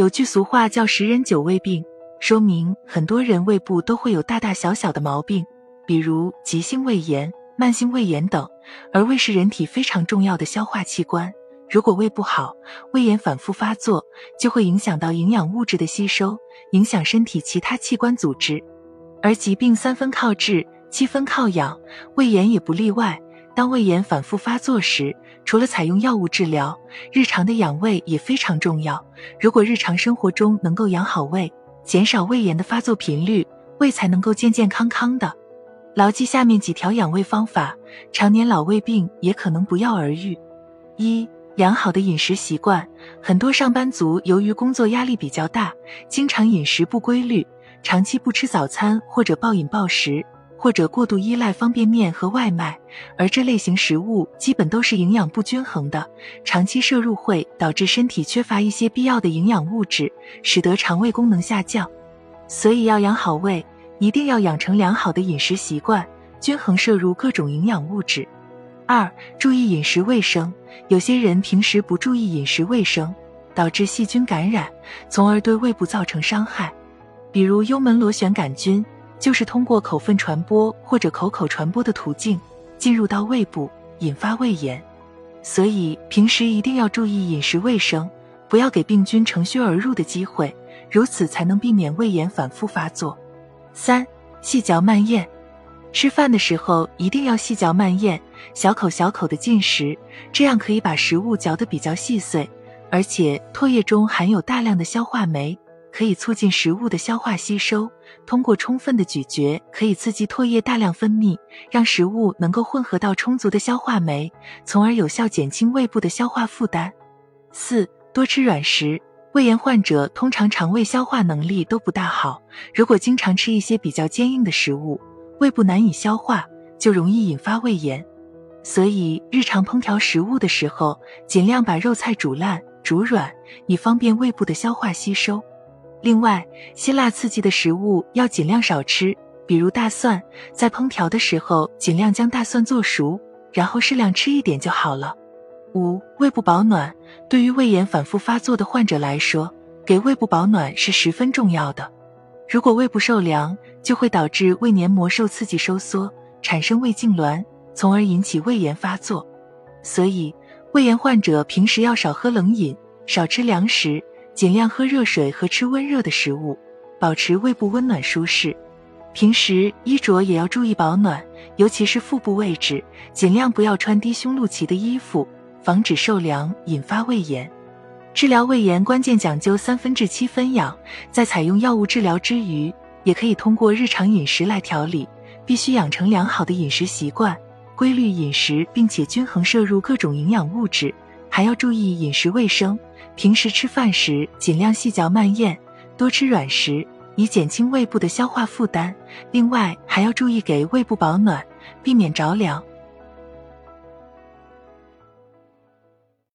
有句俗话叫“十人九胃病”，说明很多人胃部都会有大大小小的毛病，比如急性胃炎、慢性胃炎等。而胃是人体非常重要的消化器官，如果胃不好，胃炎反复发作，就会影响到营养物质的吸收，影响身体其他器官组织。而疾病三分靠治，七分靠养，胃炎也不例外。当胃炎反复发作时，除了采用药物治疗，日常的养胃也非常重要。如果日常生活中能够养好胃，减少胃炎的发作频率，胃才能够健健康康的。牢记下面几条养胃方法，常年老胃病也可能不药而愈。一、良好的饮食习惯。很多上班族由于工作压力比较大，经常饮食不规律，长期不吃早餐或者暴饮暴食。或者过度依赖方便面和外卖，而这类型食物基本都是营养不均衡的，长期摄入会导致身体缺乏一些必要的营养物质，使得肠胃功能下降。所以要养好胃，一定要养成良好的饮食习惯，均衡摄入各种营养物质。二、注意饮食卫生。有些人平时不注意饮食卫生，导致细菌感染，从而对胃部造成伤害，比如幽门螺旋杆菌。就是通过口粪传播或者口口传播的途径进入到胃部，引发胃炎。所以平时一定要注意饮食卫生，不要给病菌乘虚而入的机会，如此才能避免胃炎反复发作。三、细嚼慢咽，吃饭的时候一定要细嚼慢咽，小口小口的进食，这样可以把食物嚼得比较细碎，而且唾液中含有大量的消化酶。可以促进食物的消化吸收，通过充分的咀嚼，可以刺激唾液大量分泌，让食物能够混合到充足的消化酶，从而有效减轻胃部的消化负担。四、多吃软食。胃炎患者通常肠胃消化能力都不大好，如果经常吃一些比较坚硬的食物，胃部难以消化，就容易引发胃炎。所以日常烹调食物的时候，尽量把肉菜煮烂、煮软，以方便胃部的消化吸收。另外，辛辣刺激的食物要尽量少吃，比如大蒜，在烹调的时候尽量将大蒜做熟，然后适量吃一点就好了。五、胃部保暖，对于胃炎反复发作的患者来说，给胃部保暖是十分重要的。如果胃部受凉，就会导致胃黏膜受刺激收缩，产生胃痉挛，从而引起胃炎发作。所以，胃炎患者平时要少喝冷饮，少吃凉食。尽量喝热水和吃温热的食物，保持胃部温暖舒适。平时衣着也要注意保暖，尤其是腹部位置，尽量不要穿低胸露脐的衣服，防止受凉引发胃炎。治疗胃炎关键讲究三分治七分养，在采用药物治疗之余，也可以通过日常饮食来调理。必须养成良好的饮食习惯，规律饮食，并且均衡摄入各种营养物质，还要注意饮食卫生。平时吃饭时尽量细嚼慢咽，多吃软食，以减轻胃部的消化负担。另外，还要注意给胃部保暖，避免着凉。